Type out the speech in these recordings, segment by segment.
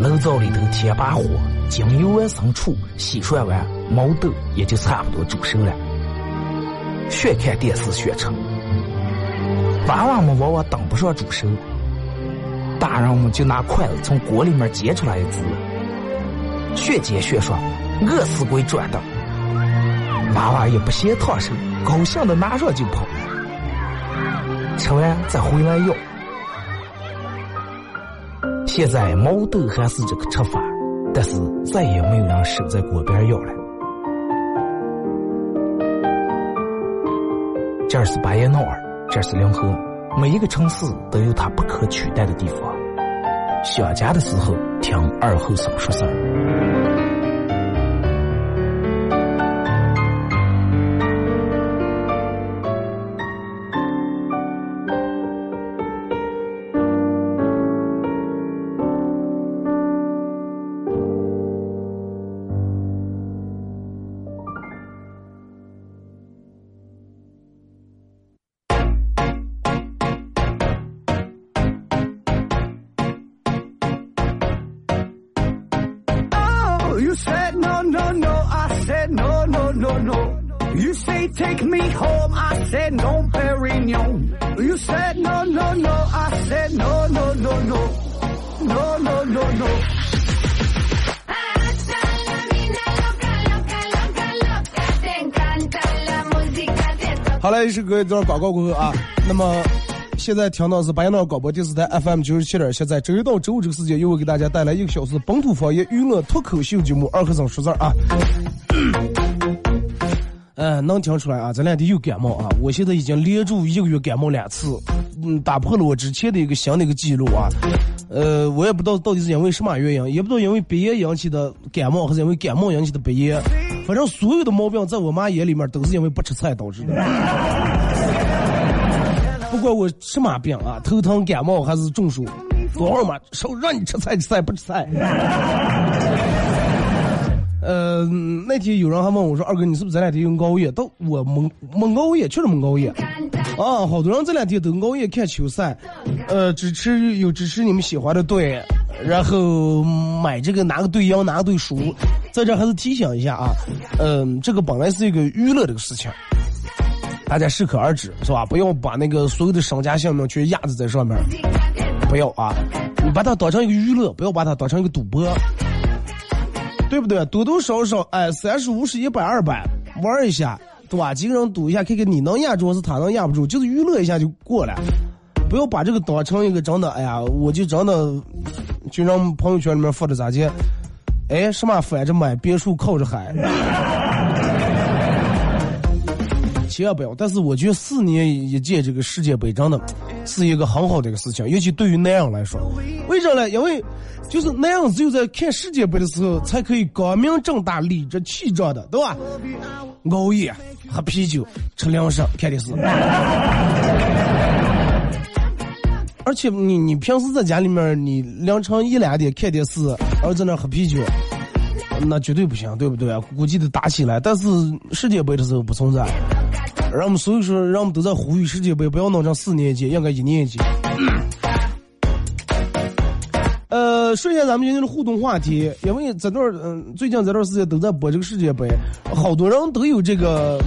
炉灶里头添把火，将油完生出，洗涮完，毛豆也就差不多煮熟了。学看电视学吃，娃娃们往往等不上煮熟，大人们就拿筷子从锅里面接出来一只，学煎学涮，饿死鬼转的。娃娃也不嫌烫手，高兴的拿上就跑，吃完再回来要。现在毛豆还是这个吃法，但是再也没有人守在锅边要了。这儿是巴彦淖尔，这儿是临河，每一个城市都有它不可取代的地方。想家的时候，听二后生说事儿。好嘞，是各位这广告过后啊，那么现在听到是白鸟广播电视台 FM 九十七点七，在周一到周五这个时间，又会给大家带来一个小时本土方言娱乐脱口秀节目《二和尚说事儿》啊。嗯，能听出来啊，这两天又感冒啊，我现在已经连住一个月感冒两次，嗯，打破了我之前的一个新的一个记录啊。呃，我也不知道到底是因为什么原因，也不知道因为鼻炎引起的感冒，还是因为感冒引起的鼻炎。反正所有的毛病，在我妈眼里面都是因为不吃菜导致的。不管我什么病啊，头疼、感冒还是中暑，多少嘛，说让你吃菜吃菜不吃菜。呃，那天有人还问我说：“二哥，你是不是这两天又熬夜？”都我没没熬夜，确实没熬夜。啊，好多人这两天都熬夜看球赛，呃，支持有支持你们喜欢的队，然后买这个哪个队赢哪个队输。在这还是提醒一下啊，嗯、这个本来是一个娱乐这个事情，大家适可而止，是吧？不要把那个所有的商家性命全压制在上面，不要啊！你把它当成一个娱乐，不要把它当成一个赌博。对不对？多多少少，哎，三十五十一百二百，玩一下，对吧？几个人赌一下，看看你能压住还是他能压不住，就是娱乐一下就过了。不要把这个当成一个真的，哎呀，我就真的就让朋友圈里面发的咋介，哎，什么反着买别墅靠着海，千万不要。但是我觉得四年一届这个世界杯真的是一个很好的一个事情，尤其对于男人来说，为啥呢？因为就是男人只有在看世界杯的时候，才可以光明正大、理直气壮的，对吧？熬夜、喝啤酒、吃零食、看电视。而且你你平时在家里面，你凌晨一两点看电视，然后在那喝啤酒，那绝对不行，对不对？估计得打起来。但是世界杯的时候不存在，让我们所以说，让我们都在呼吁世界杯不要弄成四年级，应该一年级。呃，说一下咱们今天的互动话题，因为这段嗯，最近这段时间都在播这个世界杯，好多人都有这个，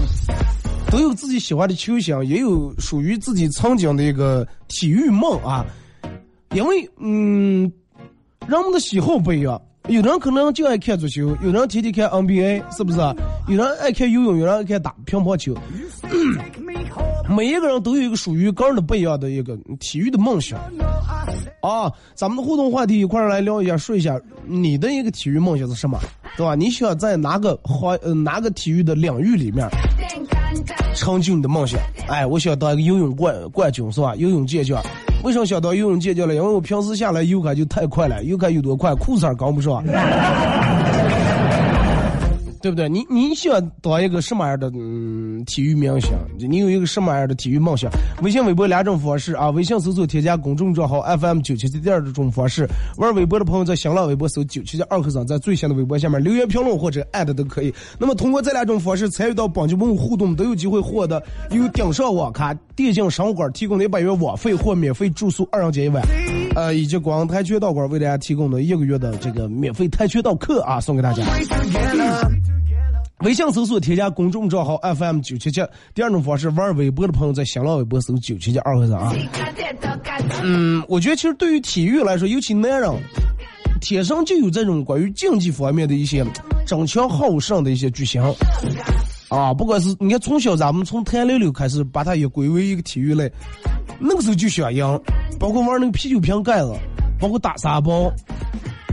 都有自己喜欢的球星，也有属于自己曾经的一个体育梦啊。因为嗯，人们的喜好不一样，有人可能就爱看足球，有人天天看 NBA，是不是？有人爱看游泳，有人爱看打乒乓球。每一个人都有一个属于个人的不一样的一个体育的梦想啊！咱们的互动话题一块来聊一下，说一下你的一个体育梦想是什么，对吧？你想在哪个行呃哪个体育的领域里面成就你的梦想？哎，我想当一个游泳冠冠军，是吧？游泳健将。为什么想当游泳健将呢？因为我平时下来游开就太快了，游开有多快，裤衩跟不上。对不对？你你喜欢当一个什么样的嗯体育明星？你有一个什么样的体育梦想？微信、微博两种方式啊。微信搜索添加公众账号 FM 九七七第二种方式。玩微博的朋友在新浪微博搜九七七二和尚，在最新的微博下面留言评论或者艾特都可以。那么通过这两种方式参与到帮节目互动，都有机会获得由顶上网咖电竞商务馆提供的一百元网费或免费住宿二人间一晚，呃，以及广泰拳道馆为大家提供的一个月的这个免费跆拳道课啊，送给大家。微信搜索添加公众账号 FM 九七七。第二种方式，玩微博的朋友在新浪微博搜九七七二和尚啊。嗯，我觉得其实对于体育来说，尤其男人，天生就有这种关于竞技方面的一些争强好胜的一些巨星啊。不管是你看从小咱们从弹溜溜开始，把它也归为一个体育类，那个时候就想赢，包括玩那个啤酒瓶盖子，包括打沙包，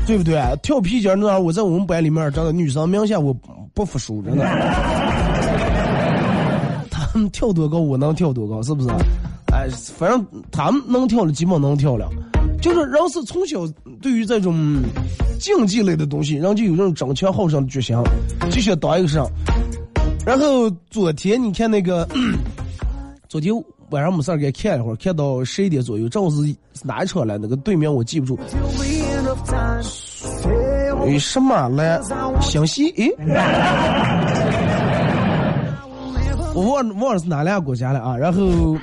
对不对？跳皮筋那我在我们班里面，真的女生明显我。不服输，真的。他们跳多高，我能跳多高，是不是？哎，反正他们能跳的，基本能跳了。就是人是从小对于这种竞技类的东西，人就有这种争强好胜的决心，就想当一个上。然后昨天你看那个，昨天晚上没事儿给看一会儿，看到十一点左右，正好是哪一场来？那个队名我记不住。诶，什么来？湘西？诶，我忘忘了是哪两个国家了啊？然后，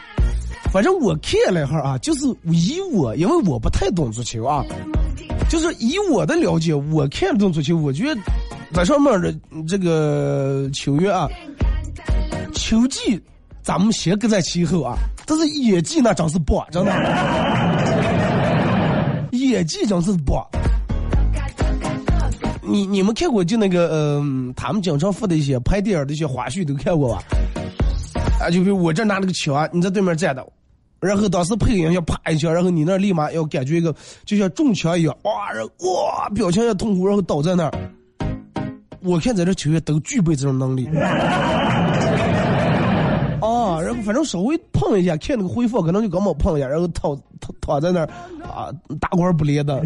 反正我看了一下啊，就是以我，因为我不太懂足球啊，就是以我的了解，我看懂足球，我觉得在上面的这个球员啊，球技咱们先搁在其后啊，但是演技那真是棒，真的，演技真是棒。你你们看过就那个呃，他们经常附的一些拍电影的一些花絮都看过吧？啊，就比如我这拿了个枪，你在对面站着，然后当时配音要啪一枪，然后你那立马要感觉一个就像中枪一样，哇，然后哇，表情要痛苦，然后倒在那儿。我看在这球员都具备这种能力。啊，然后反正稍微碰一下，看那个回复可能就刚好碰一下，然后躺躺躺在那儿啊，大管不咧的。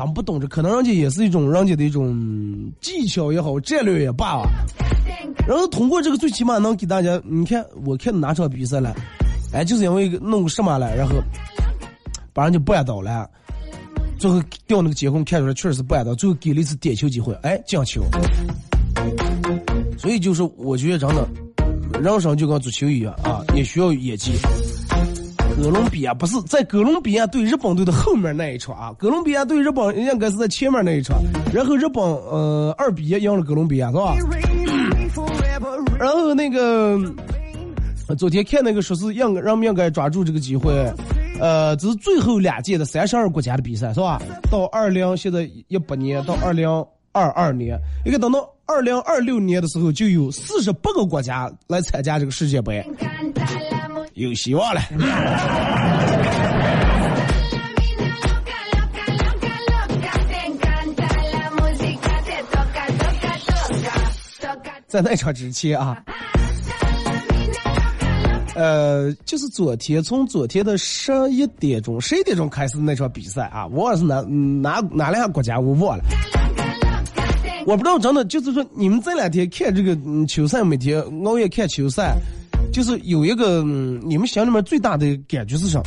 咱们不懂这，可能人家也是一种人家的一种技巧也好，战略也罢吧。然后通过这个，最起码能给大家，你看，我看哪场比赛了？哎，就是因为弄个什么了，然后把人家绊倒了，最后调那个监控看出来确实是绊倒，最后给了一次点球机会，哎，进球。所以就是我觉得真的，人生就跟足球一样啊，也需要演技。哥伦比亚不是在哥伦比亚对日本队的后面那一场啊，哥伦比亚对日本应该是在前面那一场，然后日本呃二比一赢了哥伦比亚是吧？然后那个昨天看那个说是应让们应该抓住这个机会，呃，这是最后两届的三十二国家的比赛是吧？到二零现在一八年到二零二二年，应该等到二零二六年的时候就有四十八个国家来参加这个世界杯。有希望了。在那场之前啊，呃，就是昨天，从昨天的十一点钟、十一点钟开始那场比赛啊，我忘了是哪哪哪两个国家，我忘了。我不知道，真的就是说，你们这两天看这个球赛，每天熬夜看球赛。就是有一个，你们心里面最大的感觉是啥？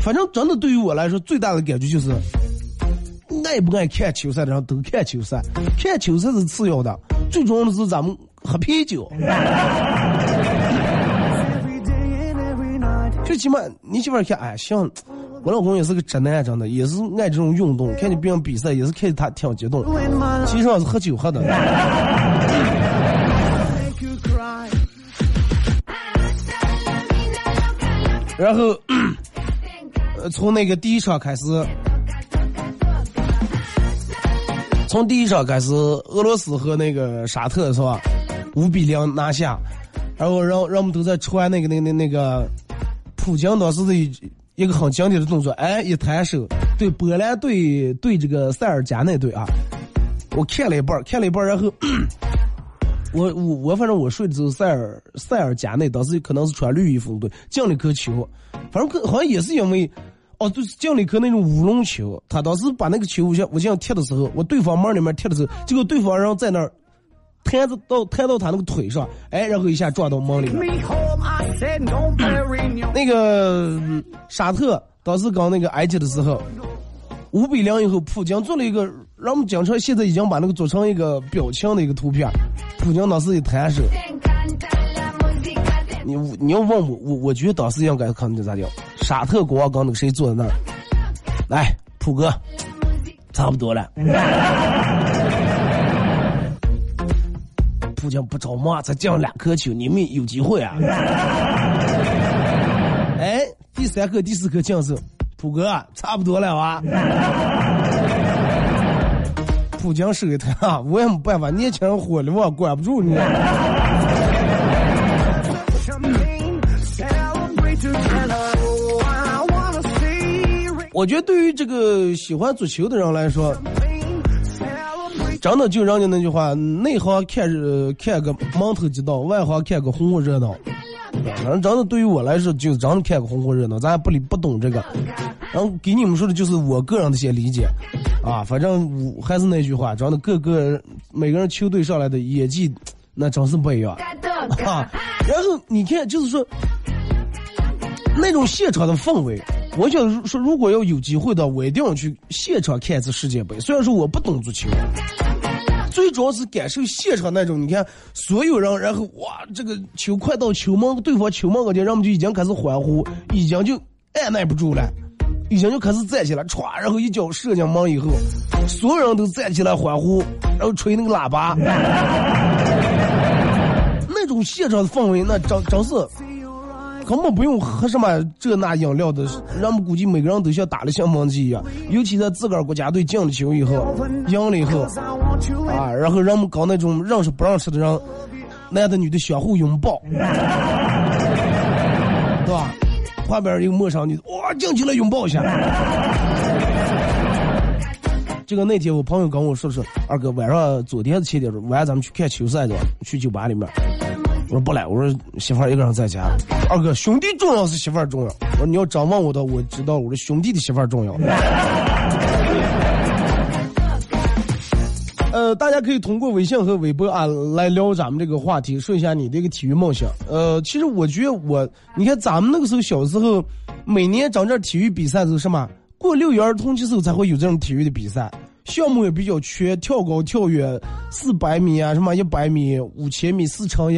反正真的对于我来说，最大的感觉就是，爱不爱看球赛的人都看球赛，看球赛是次要的，最重要的是咱们喝啤酒。最起码你媳妇看，哎，像我老公也是个直男，真的也是爱这种运动，看见别人比赛也是看着他挺激动。其实上是喝酒喝的。然后，呃，从那个第一场开始，从第一场开始，俄罗斯和那个沙特是吧？五比零拿下，然后让让我们都在传那个那个那那个，普京当时的一一个很经典的动作，哎，一抬手对波兰队对这个塞尔加那队啊，我看了一半，看了一半，然后。我我我反正我睡的时候，塞尔塞尔加内当时可能是穿绿衣服对进了颗球，反正可好像也是因为，哦，就是进了一颗那种乌龙球，他当时把那个球我想我想踢的时候，我对方门里面踢的时候，结果对方人在那儿弹着到弹到他那个腿上，哎，然后一下撞到门里面。那个沙特当时刚那个埃及的时候。五比零以后，普京做了一个，让我们经常现在已经把那个做成一个表情的一个图片。普京当时一抬手，你你要问我，我我觉得当时应该可能就咋讲，沙特国王刚那个谁坐在那儿，来，普哥，差不多了。普京不着嘛，才进两颗球，你们有机会啊。哎，第三颗、第四颗进是。普哥，差不多了啊！普京手一抬啊，我也没办法，年轻人火了，我管不住你。我觉得对于这个喜欢足球的人来说，真的就人家那句话，内行看看个门头鸡道，外行看个红火热闹。反正真的对于我来说，就是真的看个红火热闹，咱也不理不懂这个。然后给你们说的就是我个人的一些理解，啊，反正我还是那句话，真的各个每个人球队上来的演技，那真是不一样啊。然后你看，就是说那种现场的氛围，我想说，如果要有机会的，我一定要去现场看一次世界杯。虽然说我不懂足球，最主要是感受现场那种，你看所有人，然后哇，这个球快到球门，对方球门，我就人们就已经开始欢呼，已经就按耐不住了。已经就开始站起来，歘，然后一脚射进门以后，所有人都站起来欢呼，然后吹那个喇叭，那种现场的氛围，那真真是根本不用喝什么这那饮料的，人们估计每个人都像打了兴奋剂一样。尤其在自个儿国家队进了球以后，赢了以后，啊，然后人们搞那种认识不认识的人，男的女的相互拥抱，对吧？旁边一个陌生女，哇，进去了拥抱一下。这个那天我朋友跟我说说，二哥晚上昨天七点钟，晚上咱们去看球赛去，去酒吧里面。我说不来，我说媳妇儿一个人在家。二哥，兄弟重要是媳妇儿重要。我说你要真问我的，我知道，我的兄弟的媳妇儿重要。呃，大家可以通过微信和微博啊来聊咱们这个话题，说一下你这个体育梦想。呃，其实我觉得我，你看咱们那个时候小时候，每年整这体育比赛是什么？过六一儿童节时候才会有这种体育的比赛，项目也比较缺，跳高、跳远、四百米啊，什么一百米、五千米、四乘一，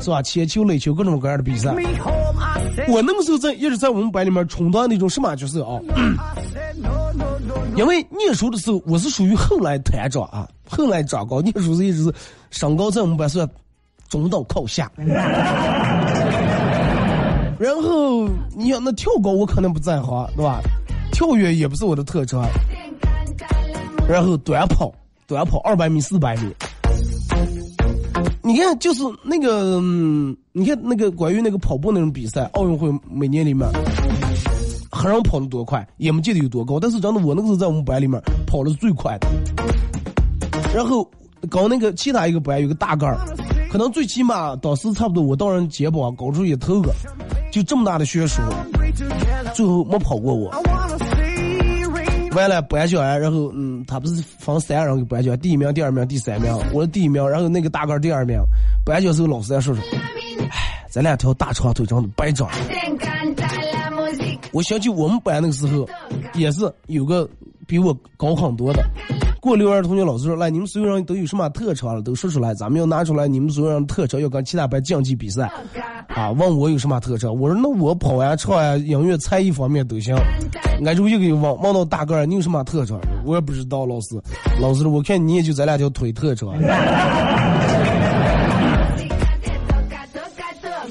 是吧？铅球、垒球，各种各样的比赛。我那个时候在一直在我们班里面充当那种什么角色啊？因为念书的时候，我是属于后来团长啊。后来长高，念书是一直是身高在我们班算中等靠下。然后你想那跳高我可能不在行，对吧？跳远也不是我的特长。然后短跑，短跑二百米、四百米。你看，就是那个，你看那个关于那个跑步那种比赛，奥运会每年里面，很让跑得多快，也没记得有多高，但是真的我那个时候在我们班里面跑的是最快的。然后搞那个其他一个班有个大杆儿，可能最起码当时差不多我到人肩膀搞出一头个，就这么大的悬殊，最后没跑过我。完了颁奖完，然后嗯，他不是分三人给颁奖，第一名、第二名、第三名，我是第一名，然后那个大哥第二名。颁奖时候老师在说说，哎，咱两条大长腿长的白长。我想起我们班那个时候，也是有个。比我高很多的。过六儿同学老师说：“来，你们所有人都有什么特长了？都说出来，咱们要拿出来你们所有人特长，要跟其他班竞技比赛。”啊，问我有什么特长？我说：“那我跑呀、唱呀、音乐、才艺方面都行。”俺就又给问问到大个儿，你有什么特长？我也不知道，老师。老师，我看你也就咱俩条腿特长。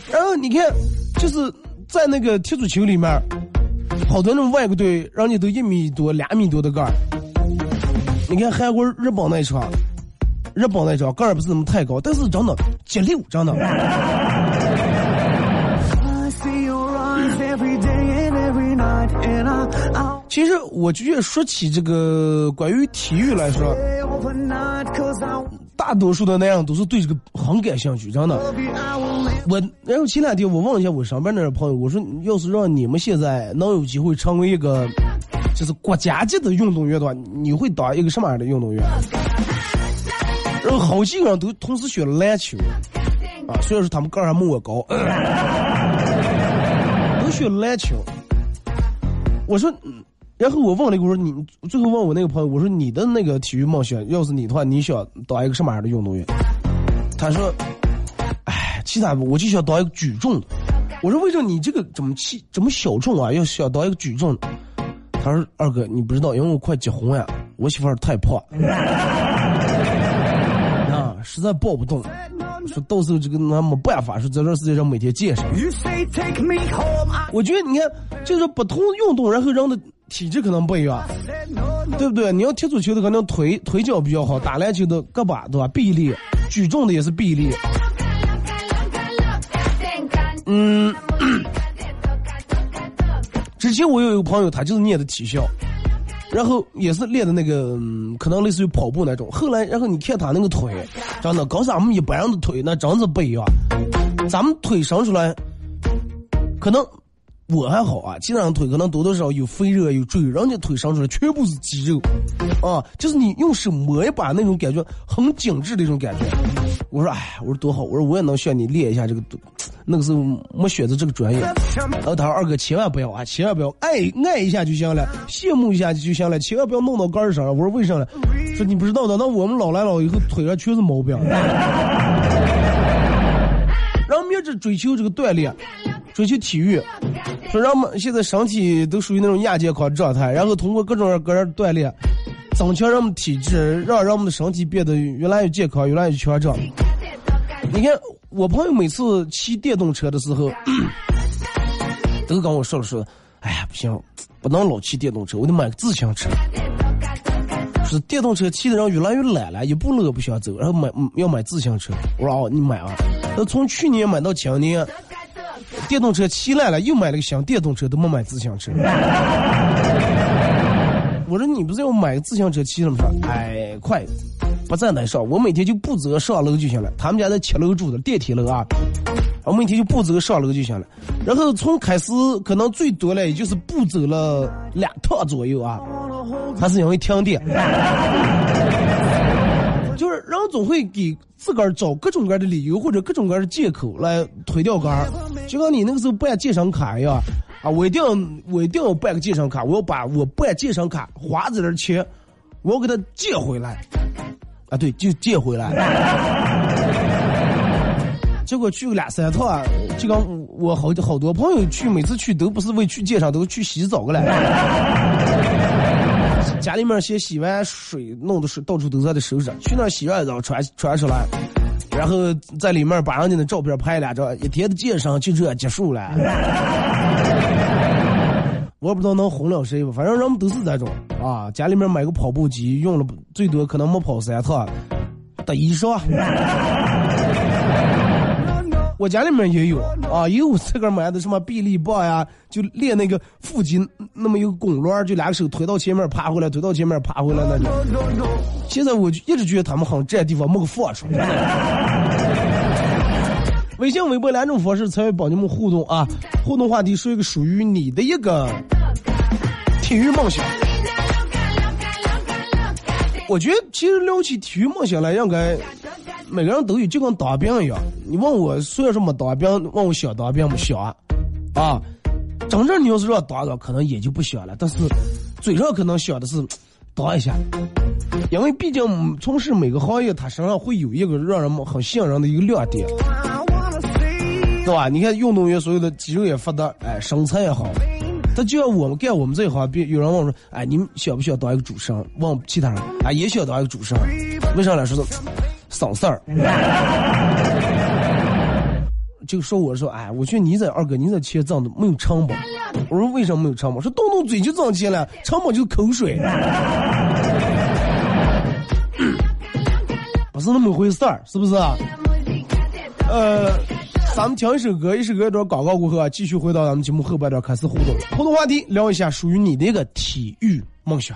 然后你看，就是在那个踢足球里面，好多那种外国队，人家都一米多、两米多的个儿。你看韩国、日本那场，日本那场个儿不是那么太高，但是真的激溜，真的。其实我觉得说起这个关于体育来说大多数的那样都是对这个很感兴趣，真的。我然后前两天我问了一下我上班那儿朋友，我说要是让你们现在能有机会成为一个就是国家级的运动员的话，你会当一个什么样的运动员？然后好几个人都同时选篮球，啊，虽然说他们个儿还没我高，都选篮球。我说，然后我问了一个，我说你最后问我那个朋友，我说你的那个体育梦想，要是你的话，你想当一个什么样的运动员？他说。哎，其他，我就想当一个举重。我说为什么你这个怎么轻这么小众啊？要想当一个举重？他说二哥你不知道，因为我快结婚呀，我媳妇儿太胖，啊，实在抱不动。说到时候这个那没办法，说在这世界上每天健身。我觉得你看，就是不同运动，然后人的体质可能不一样.对不对？你要踢足球的可能腿腿脚比较好，打篮球的胳膊对吧？臂力，举重的也是臂力。嗯，之前我有一个朋友，他就是念的体校，然后也是练的那个，嗯可能类似于跑步那种。后来，然后你看他那个腿，真的跟咱们一般人的腿那真是不一样。咱们腿生出来，可能我还好啊，其他人腿可能多多少少有肥肉有赘肉，人家腿生出来全部是肌肉，啊，就是你用手摸一把那种感觉，很紧致的一种感觉。我说，哎，我说多好，我说我也能向你练一下这个，那个时候没选择这个专业。然后他说二哥千万不要啊，千万不要爱爱一下就行了，羡慕一下就行了，千万不要弄到杆儿上。我说为啥呢？说你不知道的，那我们老来了以后腿上全是毛病。然后一直追求这个锻炼，追求体育，说让我们现在身体都属于那种亚健康状态，然后通过各种各样锻炼，增强人们体质，让让我们的身体变得越来越健康，越来越强壮。你看，我朋友每次骑电动车的时候，都跟我说了说，哎呀，不行，不能老骑电动车，我得买个自行车。是电动车骑的人越来越懒了，一步路都不想走，然后买嗯要买自行车。我说哦，你买啊。那从去年买到今年，电动车骑烂了，又买了个新电动车，都没买自行车。我说你不是要买个自行车骑了吗？说哎，快，不在那上，我每天就不走上楼就行了。他们家在七楼住的电梯楼啊，我每天就不走上楼就行了。然后从开始可能最多了，也就是不走了两趟左右啊。他是因为停电，就是人总会给自个儿找各种各样的理由或者各种各样的借口来推掉杆儿，就像你那个时候办健身卡一样啊，我一定要我一定要办个健身卡，我要把我办健身卡花这的钱，我要给他借回来，啊对，就借回来。结果去个两三趟，就跟我好好多朋友去，每次去都不是为去健身，都是去洗澡个来。家里面先洗完水，弄的水到处都在的收拾。去那洗完澡穿穿出来，然后在里面把人家的照片拍两张，一天的健身就这结束了。我不知道能哄了谁吧，反正人们都是这种啊。家里面买个跑步机，用了最多可能没跑三趟，得一双。我家里面也有啊，也有自个儿买的什么臂力棒呀，就练那个腹肌那么一个拱轮，就两个手推到前面爬回来，推到前面爬回来那种。现在我就一直觉得他们好像这地方没个放出来。微信、微博两种方式参与帮你们互动啊！互动话题说一个属于你的一个体育梦想。我觉得其实聊起体育梦想来，应该每个人都有，就跟当兵一样。你问我虽然说没当兵，问我想当兵不想啊？啊，真正你要是让当个，可能也就不想了。但是嘴上可能想的是，当一下，因为毕竟从事每个行业，他身上会有一个让人们很信任的一个亮点，对吧？你看运动员所有的肌肉也发达，哎，身材也好。他就像我们干我们这一行，别有人问说：“哎，你们想不想当一个主持人？”问其他人，哎，也想当一个主持人。为啥来说省事儿。就说我说，哎，我觉得你这二哥，你这钱挣的没有成本。我说为什么没有成本？说动动嘴就挣钱了，成本就是口水。不是那么回事儿，是不是？呃。咱们听一首歌，一首歌一段广告过后啊，继续回到咱们节目后半段开始互动。互动话题，聊一下属于你的一个体育梦想。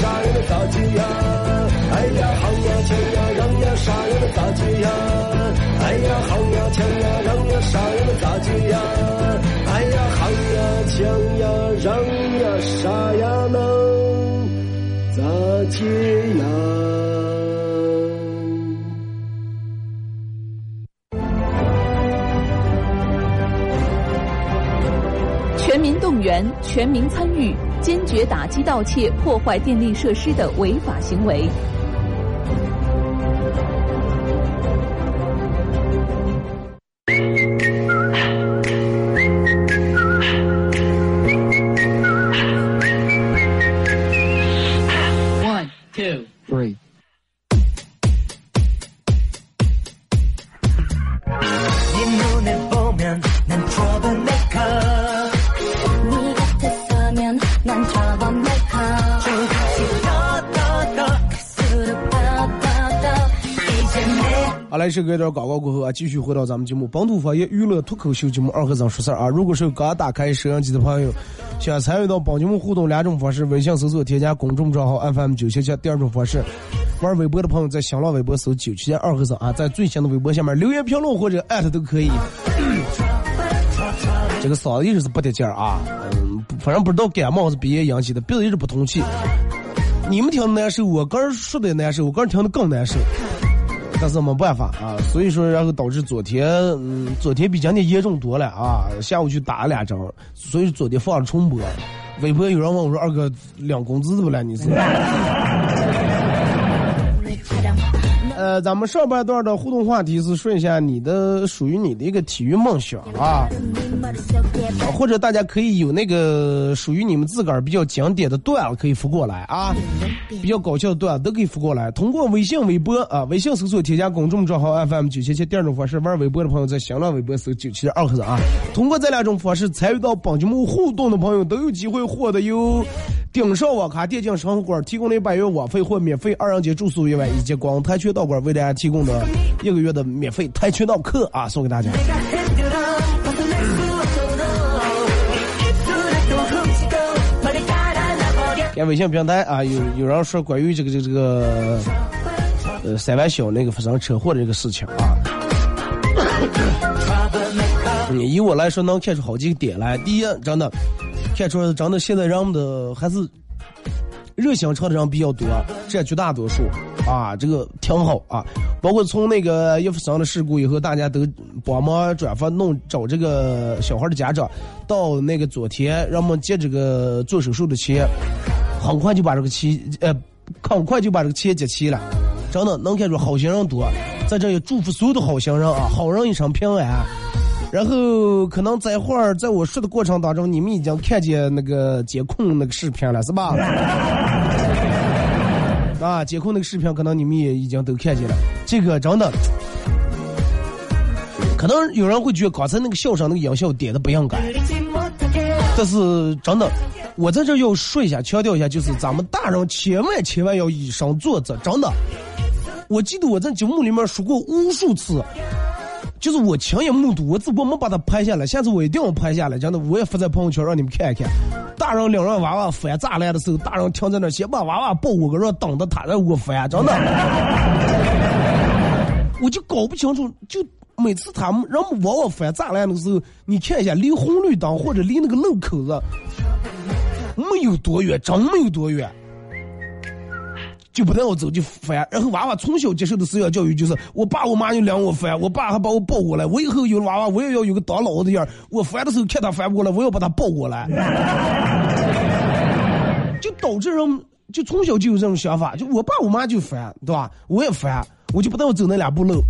呀让呀杀呀那咋接呀？哎呀行呀抢呀让呀杀呀那咋接呀？哎呀行呀抢呀让呀杀呀那咋接呀？哎呀行呀抢呀让呀杀呀能咋接呀？全民动员，全民参与，坚决打击盗窃、破坏电力设施的违法行为。好来，是隔一段广告过后啊，继续回到咱们节目《本土方言娱乐脱口秀》节目二和尚说事儿啊。如果是刚打开摄像机的朋友，想参与到本节目互动两种方式：微信搜索添加公众账号 FM 九七七；第二种方式，玩微博的朋友在新浪微博搜九七七二和尚啊，在最新的微博下面留言评论或者艾特都可以。这个嗓子一直是不得劲儿啊，嗯，反正不知道感冒是鼻炎引起的，鼻子一直不通气。你们听的难受，我个人说的难受，我个人听的更难受。但是没办法啊，所以说然后导致昨天，嗯，昨天比今天严重多了啊。下午去打了两针，所以昨天放了重播。微博有人问我说：“二哥两工资怎么了？你是？”咱们上半段的互动话题是说一下你的属于你的一个体育梦想啊，或者大家可以有那个属于你们自个儿比较经典的段子可以发过来啊，比较搞笑的段都可以发过来。通过微信、微博啊，微信搜索添加公众账号 FM 九七七，第二种方式玩微博的朋友在新浪微博搜九七二和尚啊。通过这两种方式参与到本节目互动的朋友都有机会获得由顶上网咖电竞生活馆提供的百元网费或免费二人节住宿一晚，以及光跆拳道馆为大家提供的一个月的免费跆拳道课啊，送给大家。看微信平台啊，有有人说关于这个这个这个呃三湾小那个发生车祸的这个事情啊。你 以我来说，能看出好几个点来。第一，真的看出真的现在人们的还是热心肠的人比较多，占绝大多数啊，这个挺好啊。包括从那个一发生了事故以后，大家都帮忙转发弄找这个小孩的家长，到那个昨天让我们接这个做手术的钱，很快就把这个钱呃，很快就把这个钱结齐了。真的能看出好心人多，在这也祝福所有的好心人啊，好人一生平安。然后可能在会儿，在我说的过程当中，你们已经看见那个监控那个视频了，是吧？啊，监控那个视频，可能你们也已经都看见了。这个真的，可能有人会觉得刚才那个笑声那个音效点的不应该，但是真的，我在这要说一下，强调一下，就是咱们大人千万千万要以身作则，真的。我记得我在节目里面说过无数次。就是我亲眼目睹，我只不过没把它拍下来。下次我一定要拍下来，真的，我也发在朋友圈让你们看一看。大人领着娃娃翻栅栏的时候，大人停在那先把娃娃抱过个，让等着他在我翻，真的。我就搞不清楚，就每次他们让娃娃翻栅栏的时候，你看一下离红绿灯或者离那个路口子没有多远，真没有多远。就不带我走就烦，然后娃娃从小接受的思想教育就是我爸我妈就领我烦，我爸还把我抱过来，我以后有了娃娃我也要有个当老子的样我烦的时候看他烦不过来，我要把他抱过来，就导致人就从小就有这种想法，就我爸我妈就烦，对吧？我也烦，我就不带我走那两步路。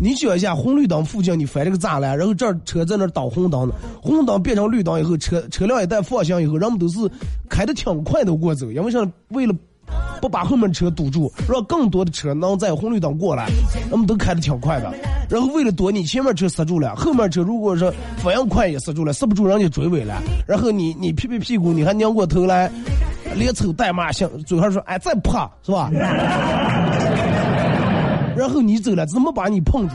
你想一下，红绿灯附近你翻这个栅栏，然后这儿车在那倒红灯呢，红灯变成绿灯以后，车车辆一旦放行以后，人们都是开的挺快的过走，因为啥？为了不把后面车堵住，让更多的车能在红绿灯过来，他们都开的挺快的。然后为了躲你前面车刹住了，后面车如果是反应快也刹住了，刹不住人家追尾了。然后你你屁屁屁股，你还拧过头来，连抽带骂，想嘴上说哎再怕是吧？然后你走了，怎么把你碰住？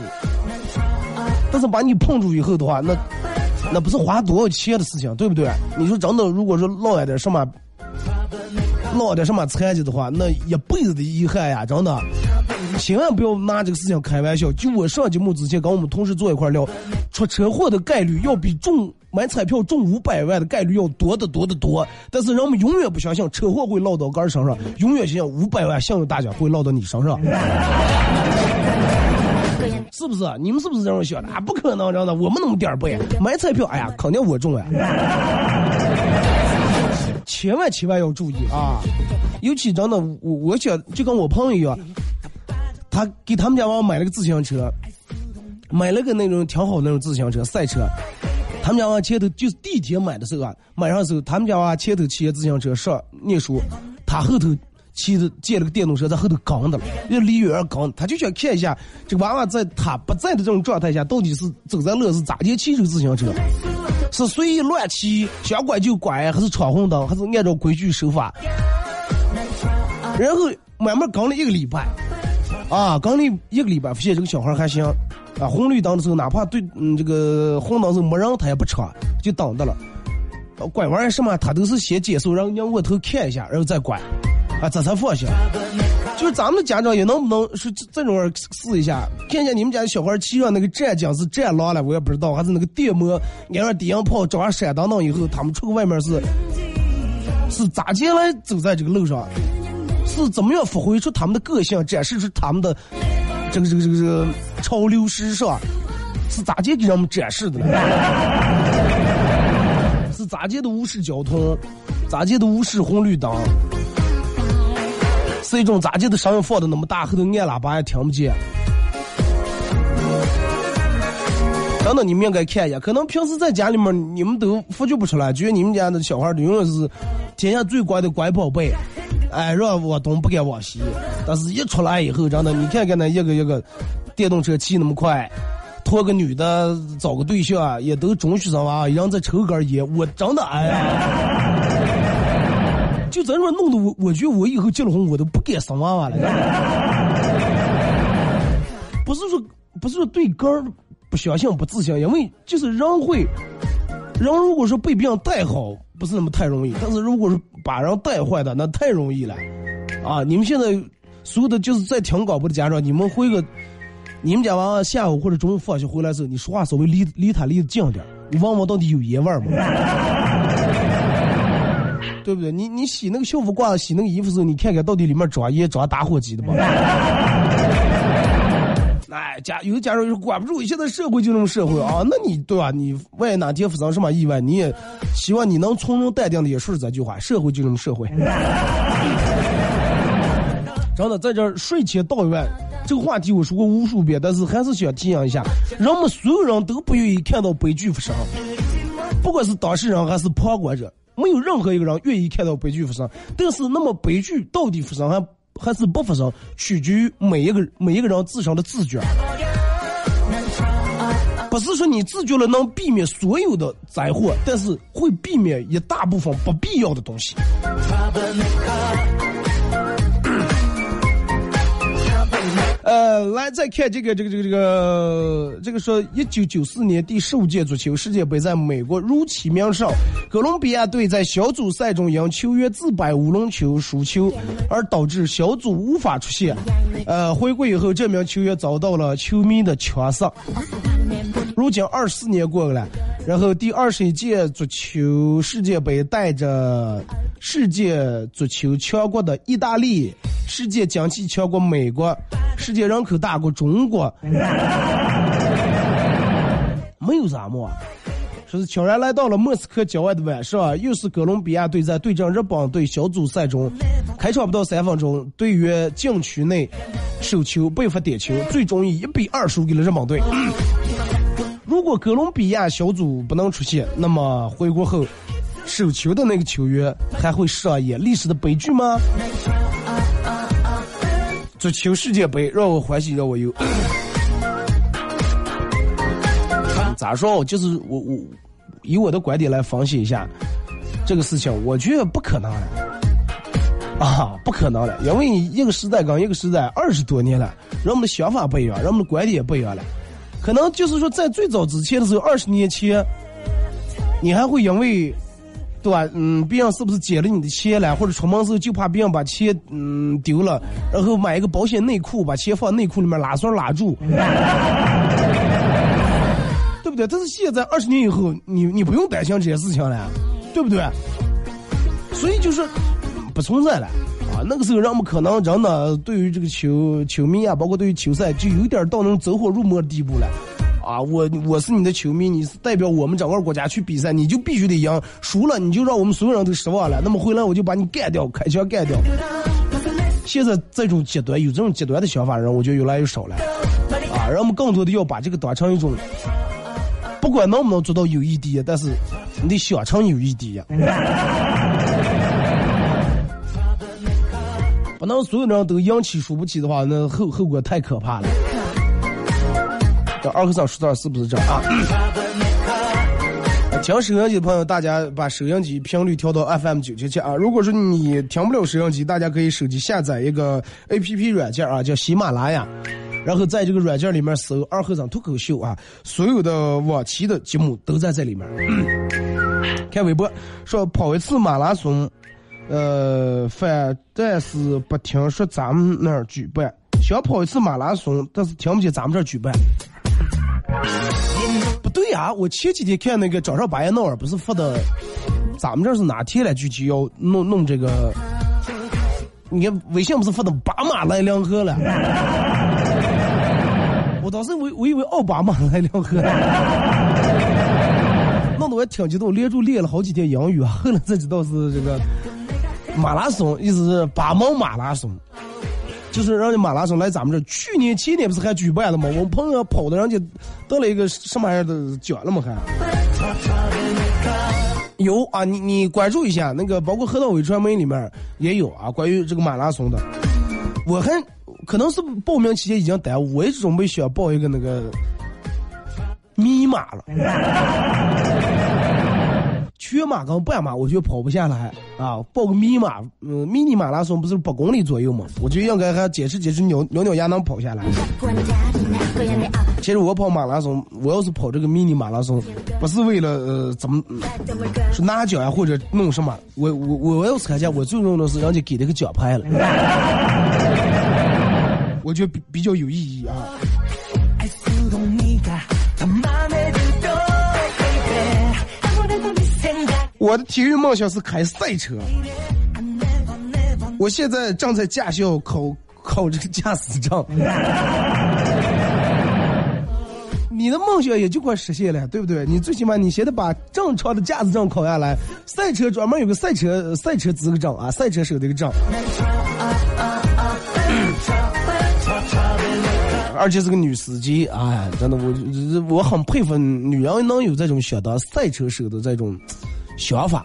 但是把你碰住以后的话，那那不是花多少钱的事情，对不对？你说真的，如果说落一点什么，落点什么残疾的话，那一辈子的遗憾呀，真的。千万不要拿这个事情开玩笑。就我上节目之前跟我们同事坐一块聊，出车祸的概率要比中买彩票中五百万的概率要多得多得多。但是人们永远不相信车祸会落到个人身上，永远相信五百万幸运大奖会落到你身上。是不是？你们是不是这样想的？啊，不可能，真的，我们那么点儿背买彩票，哎呀，肯定我中呀！千万千万要注意啊！尤其真的，我我想就跟我朋友一样，他给他们家娃买了个自行车，买了个那种挺好的那种自行车赛车。他们家娃前头就是第一天买的时候啊，买上时候他们家娃前头骑自行车上念书，他后头。骑着借了个电动车在后头杠的了，要离远杠，他就想看一下这个娃娃在他不在的这种状态下，到底是走在路是咋的骑着自行车，是随意乱骑，想拐就拐，还是闯红灯，还是按照规矩守法。然后慢慢刚了一个礼拜，啊，刚了一个礼拜，发现这个小孩还行，啊，红绿灯的时候哪怕对嗯这个红灯时候没人他也不闯，就等着了。拐弯什么他都是先减速，让让我头看一下，然后再拐。啊，这才放心。就是咱们家长也能不能是这种试一下？看见你们家的小孩骑上那个战将是战狼了，我也不知道，还是那个电摩挨上低音炮，装上闪灯灯以后，他们出个外面是是咋进来走在这个路上？是怎么样发挥出他们的个性，展示出他们的这个这个这个这个潮流时尚？是咋地给人们展示的呢？是咋地的无视交通？咋地的无视红绿灯？是一种咋地的声音放的那么大，后头按喇叭也听不见。等等，你们应该看一下，可能平时在家里面你们都发觉不出来，觉得你们家的小孩永远是天下最乖的乖宝贝，哎，让我东不敢往西。但是一出来以后，真的，你看看那一个一个电动车骑那么快，拖个女的找个对象，也都中学生娃，一人在抽根烟，我真的哎呀。就咱说弄得我，我觉得我以后结了婚，我都不敢生娃娃了。不是说不是说对根儿不相信、不自信，因为就是人会，人如果说被别人带好，不是那么太容易；但是如果是把人带坏的，那太容易了。啊，你们现在所有的就是在听广播的家长，你们回个，你们家娃娃下午或者中午放学回来时候，你说话稍微离离他离得近点你问问到底有烟味吗？对不对？你你洗那个校服褂子，洗那个衣服时候，你看看到底里面装烟装打火机的吗？哎，家有的家长说管不住，现在社会就这么社会啊。那你对吧？你万一哪天发生什么意外，你也希望你能从容淡定的也说这句话。社会就这么社会。真的，在这睡前祷愿这个话题我说过无数遍，但是还是想提醒一下，人们所有人都不愿意看到悲剧发生，不管是当事人还是旁观者。没有任何一个人愿意看到悲剧发生，但是那么悲剧到底发生还还是不发生，取决于每一个每一个人自身的自觉。不是说你自觉了能避免所有的灾祸，但是会避免一大部分不必要的东西。呃，来再看这个这个这个这个这个说，一九九四年第十五届足球世界杯在美国如期鸣上，哥伦比亚队在小组赛中因球员自摆乌龙球输球，而导致小组无法出线。呃，回国以后，这名球员遭到了球迷的枪杀。如今二十四年过去了，然后第二十一届足球世界杯带着世界足球强国的意大利，世界经济强国美国。世界人口大国中国，没有啥么，说是悄然来到了莫斯科郊外的晚上，又是哥伦比亚队在对阵日本队小组赛中，开场不到三分钟，队员禁区内手球被罚点球，最终以一比二输给了日本队。如果哥伦比亚小组不能出现，那么回国后，手球的那个球员还会上演历史的悲剧吗？足球世界杯让我欢喜让我忧。咋说？就是我我以我的观点来分析一下这个事情，我觉得不可能的，啊，不可能了，因为一个时代跟一个时代二十多年了，人们的想法不一样，人们的观点也不一样了。可能就是说，在最早之前的时候，二十年前，你还会因为，对吧？嗯，别人是不是捡了你的钱了，或者出门时候就怕别人把钱嗯丢了，然后买一个保险内裤，把钱放内裤里面拉栓拉住，对不对？但是现在二十年以后，你你不用担心这些事情了，对不对？所以就是不存在了啊！那个时候，人们可能真的对于这个球球迷啊，包括对于球赛，就有点到那种走火入魔的地步了。啊，我我是你的球迷，你是代表我们整个国家去比赛，你就必须得赢，输了你就让我们所有人都失望了。那么回来我就把你干掉，开枪干掉。现在这种极端有这种极端的想法人，我觉得越来越少了。啊，人们更多的要把这个当成一种，不管能不能做到友谊第一，但是你得想成友谊第一。不能所有人都赢起输不起的话，那后后果太可怕了。这二和尚说的是不是这啊？听收音机的朋友，大家把收音机频率调到 FM 九七七啊。如果说你听不了收音机，大家可以手机下载一个 APP 软件啊，叫喜马拉雅，然后在这个软件里面搜“二和尚脱口秀”啊，所有的往期的节目都在这里面。看微博说跑一次马拉松。呃，反但是不听说咱们那儿举办，想跑一次马拉松，但是听不见咱们这儿举办。不对呀，我前几天看那个早上八点闹儿不是发的，咱们这是哪天了？具体要弄弄这个，你看微信不是发的八马来两河了？我当时我我以为奥巴马来两河，弄得我挺激动，连着练了好几天英语，后来才知道是这个。马拉松意思是八毛马拉松，就是让你马拉松来咱们这。去年前年不是还举办了吗？我们朋友跑的，人家得了一个什么玩意儿的奖了吗？还有啊，你你关注一下那个，包括河道伟传媒里面也有啊，关于这个马拉松的。我还可能是报名期间已经耽误，我也准备想报一个那个密码了。全马跟半马，我觉得跑不下来啊！报个密码，嗯，迷你马拉松不是八公里左右吗？我觉得应该还坚持坚持，咬咬咬牙能跑下来。其实我跑马拉松，我要是跑这个迷你马拉松，不是为了呃怎么是拿奖呀或者弄什么，我我我要参加，我最重要的是人家给那个奖牌了，我觉得比比较有意义啊。我的体育梦想是开赛车，我现在正在驾校考考这个驾驶证。你的梦想也就快实现了，对不对？你最起码你先得把正常的驾驶证考下来，赛车专门有个赛车赛车资格证啊，赛车手的个证，而且是个女司机，哎，真的我我很佩服女人能有这种想当赛车手的这种。想法，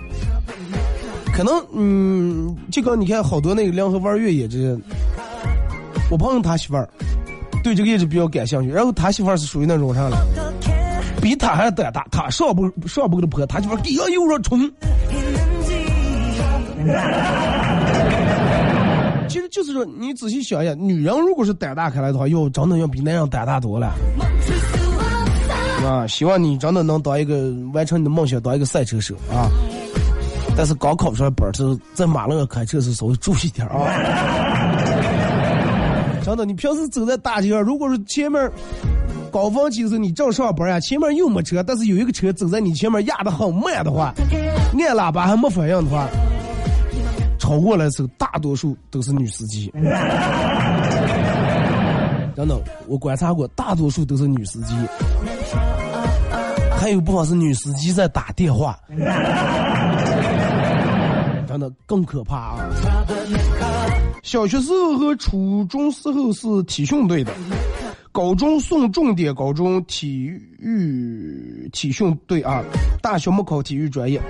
可能嗯，就刚你看好多那个联合玩越野这，我朋友他媳妇儿对这个也是比较感兴趣，然后他媳妇儿是属于那种啥了，比他还胆大，他上不上不给他坡，他媳妇儿一样又说冲。其实就是说，你仔细想一下，女人如果是胆大开来的话，要真的要比男人胆大多了。啊，希望你真的能当一个完成你的梦想，当一个赛车手啊！但是刚考出来本儿，是在马路上开车是稍微注意点啊。真的，你平时走在大街上，如果是前面高峰期的时候你正上班呀，前面又没车，但是有一个车走在你前面压的很慢的话，按喇叭还没反应的话，超过来的时候，大多数都是女司机。真的，我观察过，大多数都是女司机。还有部分是女司机在打电话，真的更可怕啊！小学时候和初中时候是体训队的，高中送重点高中体育体训队啊，大学没考体育专业。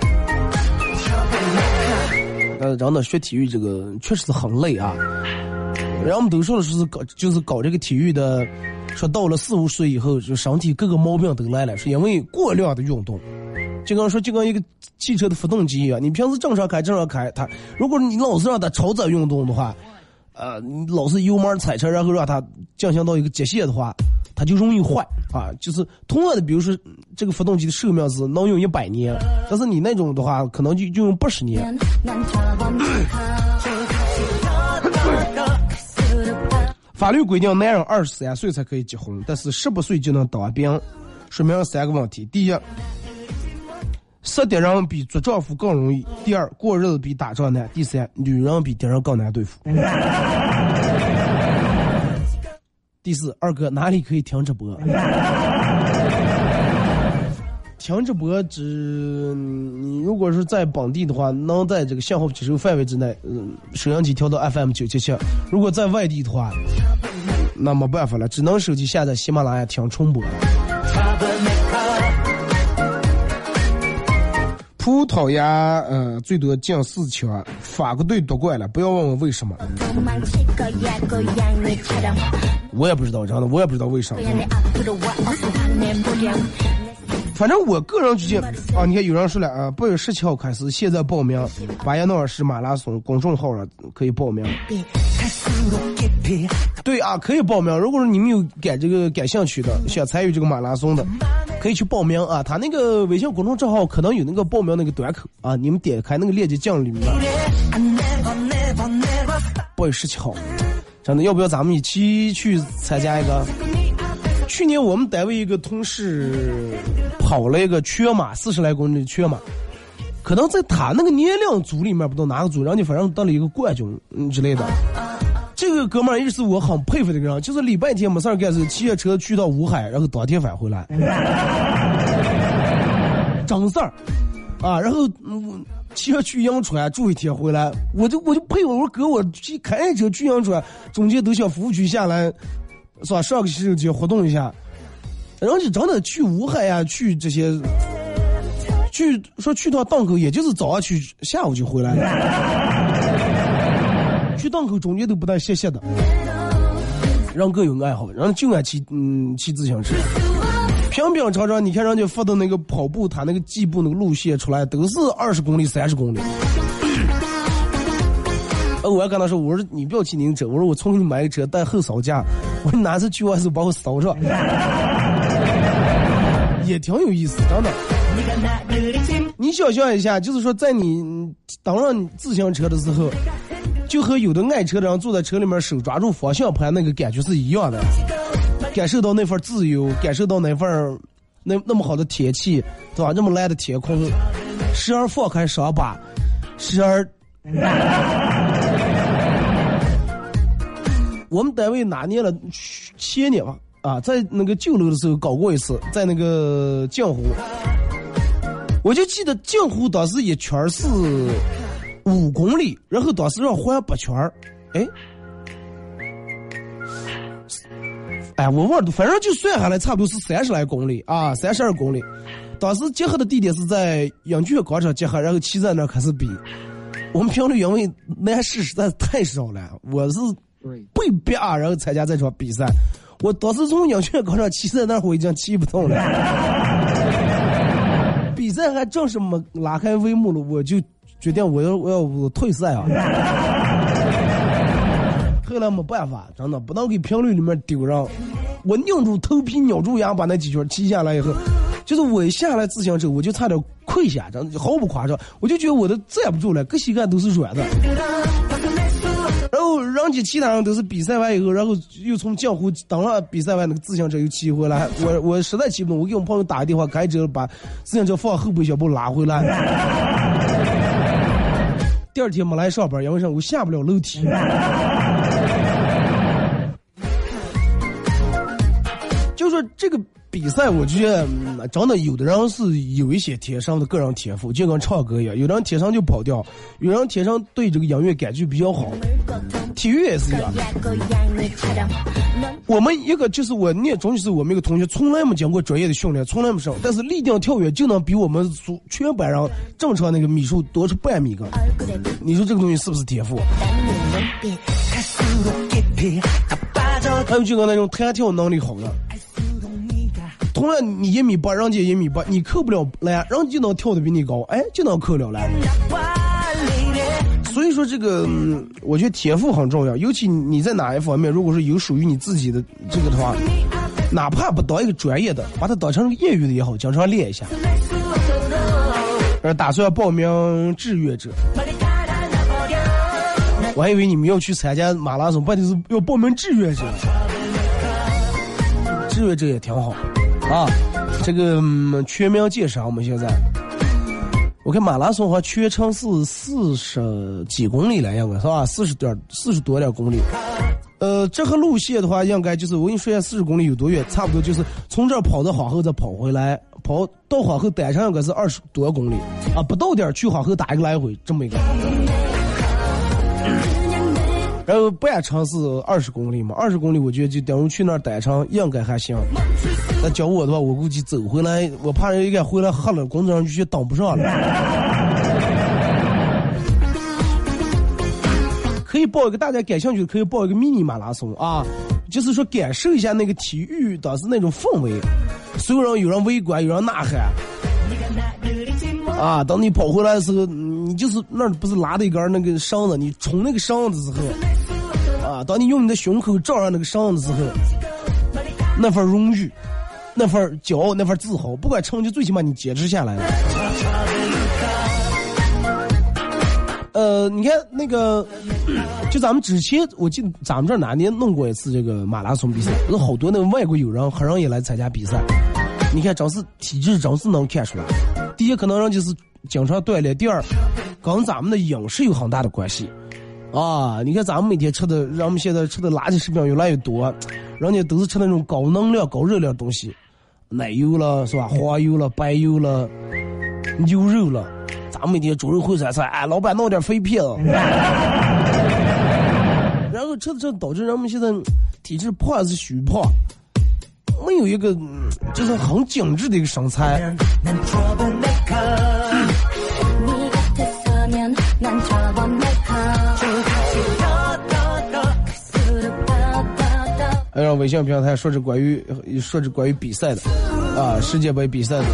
呃，真的学体育这个确实是很累啊。人们都说的是搞，就是搞这个体育的。说到了四五岁以后，就身体各个毛病都来了，是因为过量的运动。就跟说，就跟一个汽车的发动机一样，你平时正常开正常开，它如果你老是让它超载运动的话，呃，你老是油门踩车，然后让它进行到一个极限的话，它就容易坏啊。就是同样的，比如说这个发动机的寿命是能用一百年，但是你那种的话，可能就就用八十年。法律规定，男人二十三岁才可以结婚，但是十八岁就能当兵，说明了三个问题：第一，杀敌人比做丈夫更容易；第二，过日子比打仗难；第三，女人比敌人更难对付。第四，二哥哪里可以停直播？听直播只你如果是在本地的话，能在这个信号接收范围之内，嗯，收音机调到 FM 九七七；如果在外地的话，那没办法了，只能手机下载喜马拉雅听重播了。葡萄牙，呃，最多进四强，法国队夺冠了。不要问我为什么，我也不知道，真的，我也不知道为什么。反正我个人觉得啊，你看有人说了啊，八月十七号开始，现在报名巴彦淖尔市马拉松公众号上可以报名。对啊，可以报名。如果说你们有感这个感兴趣的，想参与这个马拉松的，可以去报名啊。他那个微信公众账号可能有那个报名那个端口啊，你们点开那个链接进里面。八月十七号，真的要不要咱们一起去参加一个？去年我们单位一个同事跑了一个全马，四十来公里的全马，可能在他那个年龄组里面，不知道哪个组，然后你反正得了一个冠军之类的。这个哥们儿也是我很佩服的一个人，就是礼拜天没事儿干，是骑着车去到武汉，然后当天返回来，真事儿啊。然后嗯，骑车去阳川住一天回来，我就我就佩服，我说哥，我去开车去阳川，中间都想服务区下来。是吧？上个洗手间活动一下，然后就真的去武汉呀，去这些，去说去趟档口，也就是早上去，下午就回来了。去档口中间都不带歇歇的，人各有爱好，人就爱骑嗯骑自行车。平平常常，你看人家发的那个跑步，他那个计步那个路线出来，都是二十公里、三十公里。呃，我要跟他说，我说你不要骑自行车，我说我重给你买个车带后扫架，我哪次去完时候把我扫上，也挺有意思，真的。你想象一下，就是说在你当上自行车的时候，就和有的爱车的人坐在车里面手抓住方向盘那个感觉是一样的，感受到那份自由，感受到那份那那么好的天气，对吧？那么蓝的天空，时而放开双把，时而。我们单位哪年了？前年吧，啊，在那个旧楼的时候搞过一次，在那个镜湖，我就记得镜湖当时一圈是五公里，然后当时让环八圈儿，哎，哎，我忘了，反正就算下来差不多是三十来公里啊，三十二公里。当时结合的地点是在阳泉广场结合，然后骑在那开始比。我们频率因为男士实在是太少了，我是。被逼啊，然后参加这场比赛。我当时从阳泉广场骑在那儿，我已经骑不动了。比赛还正式没拉开帷幕了，我就决定我要我要退赛啊。后来没办法，真的不能给评论里面丢人。我拧住头皮，咬住牙，把那几圈骑下来以后，就是我一下来自行车，我就差点跪下，真的毫不夸张，我就觉得我都站不住了，各膝盖都是软的。人家其他人都是比赛完以后，然后又从江湖等了比赛完那个自行车又骑回来。我我实在骑不动，我给我朋友打个电话，开车把自行车放后备箱，把我拉回来。第二天没来上班，因为啥？我下不了楼梯。就说这个。比赛，我觉得真的有的人是有一些天生的个人天赋，就跟唱歌一样，有的人天生就跑调，有人天生对这个音乐感觉比较好。体育也是一样。我们一个就是我念中学时，我们一个同学从来没经过专业的训练，从来没上，但是立定跳远就能比我们所全班人正常那个米数多出半米个。你说这个东西是不是天赋？还有就跟那种弹跳能力好的。同样你一米八，人家一米八，你扣不了篮，人家就能跳的比你高，哎，就能扣了篮。所以说这个，我觉得天赋很重要，尤其你在哪一方面，如果是有属于你自己的这个的话，哪怕不当一个专业的，把它当成业余的也好，经常练一下。呃，打算报名志愿者，我还以为你们要去参加马拉松，半天是要报名志愿者。志愿者也挺好啊，这个、嗯全民健身我们现在。我看马拉松好像全程是四十几公里了，应该是吧？四十点四十多点公里。呃，这个路线的话，应该就是我跟你说一下，四十公里有多远？差不多就是从这儿跑到皇后，再跑回来，跑到皇后单程应该是二十多公里啊，不到点去皇后打一个来回，这么一个。然后半程是二十公里嘛，二十公里我觉得就等于去那儿单程应该还行。那叫我的话，我估计走回来，我怕人一该回来喝了，工作上就去当不上了。可以报一个大家感兴趣的，可以报一个迷你马拉松啊，就是说感受一下那个体育当时那种氛围，所有人有人围观，有人呐喊。啊，等你跑回来的时候，你就是那不是拉的一根那个绳子，你冲那个绳子的时候，啊，当你用你的胸口罩上那个绳子的时候，那份荣誉，那份骄傲，那份自豪，不管成绩，最起码你坚持下来了。呃，你看那个，就咱们之前，我记得咱们这哪年弄过一次这个马拉松比赛，有好多那个外国友人、黑人也来参加比赛。你看，真是体质，真是能看出来。第一，可能人就是经常锻炼；第二，跟咱们的饮食有很大的关系。啊，你看咱们每天吃的，人们现在吃的垃圾食品越来越多，人家都是吃那种高能量、高热量的东西，奶油了是吧？黄油了、白油了、牛肉了。咱们每天猪肉烩酸菜，哎，老板弄点肥片，然后吃的这导致人们现在体质胖还是虚胖，没有一个就是很精致的一个身材。还让微信平台说是关于说是关于比赛的，啊，世界杯比赛的，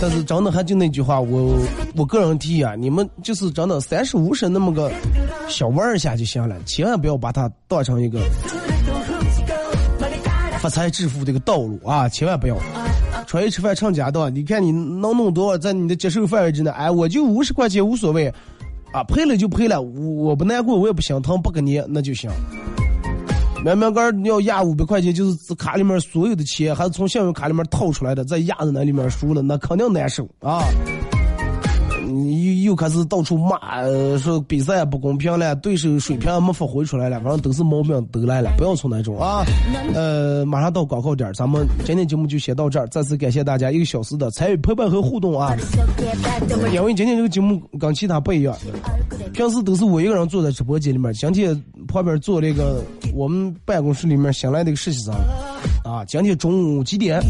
但是真的还就那句话，我我个人提议啊，你们就是真的三十五升那么个小玩一下就行了，千万不要把它当成一个发财致富的一个道路啊，千万不要。出去吃饭成家的，你看你能弄多少，在你的接受范围之内，哎，我就五十块钱无所谓，啊，赔了就赔了，我我不难过，我也不心疼，不给你那就行。苗苗哥你要压五百块钱，就是卡里面所有的钱，还是从信用卡里面掏出来的，再压在那里面输了，那肯定难受啊！你又又开始到处骂，说比赛不公平了，对手水平没发挥出来了，反正都是毛病都来了，不要从那种啊。呃，马上到广告点，咱们今天节目就先到这儿，再次感谢大家一个小时的参与陪伴和互动啊！因为今天这个节目跟其他不一样，平时都是我一个人坐在直播间里面，今天旁边坐了一个我们办公室里面新来的一个实习生，啊，今天中午几点？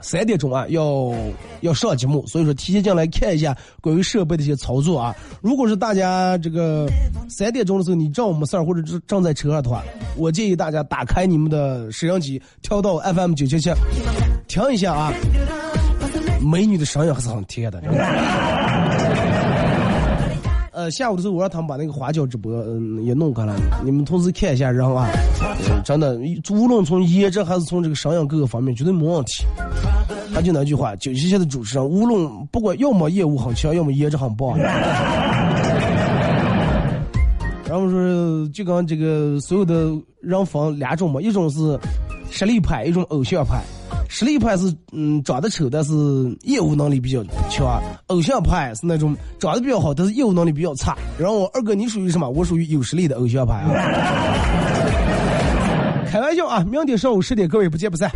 三点钟啊，要要上节目，所以说提前进来看一下关于设备的一些操作啊。如果是大家这个三点钟的时候你正没事儿或者是正在车上的话，我建议大家打开你们的摄像机，调到 FM 九七七，听一下啊，美女的声音还是很甜的。呃，下午的时候我让他们把那个花椒直播嗯也弄开了，你们同时看一下人啊，真的，无论从颜值还是从这个声音各个方面，绝对没问题。还就那句话，九七七的主持人，无论不管要么业务很强，要么颜值很棒。然后说，就跟这个所有的人分两种嘛，一种是实力派，一种偶像派。实力派是嗯长得丑，但是业务能力比较强；偶像派是那种长得比较好，但是业务能力比较差。然后二哥你属于什么？我属于有实力的偶像派啊！开玩笑啊！明天上午十点，各位不见不散。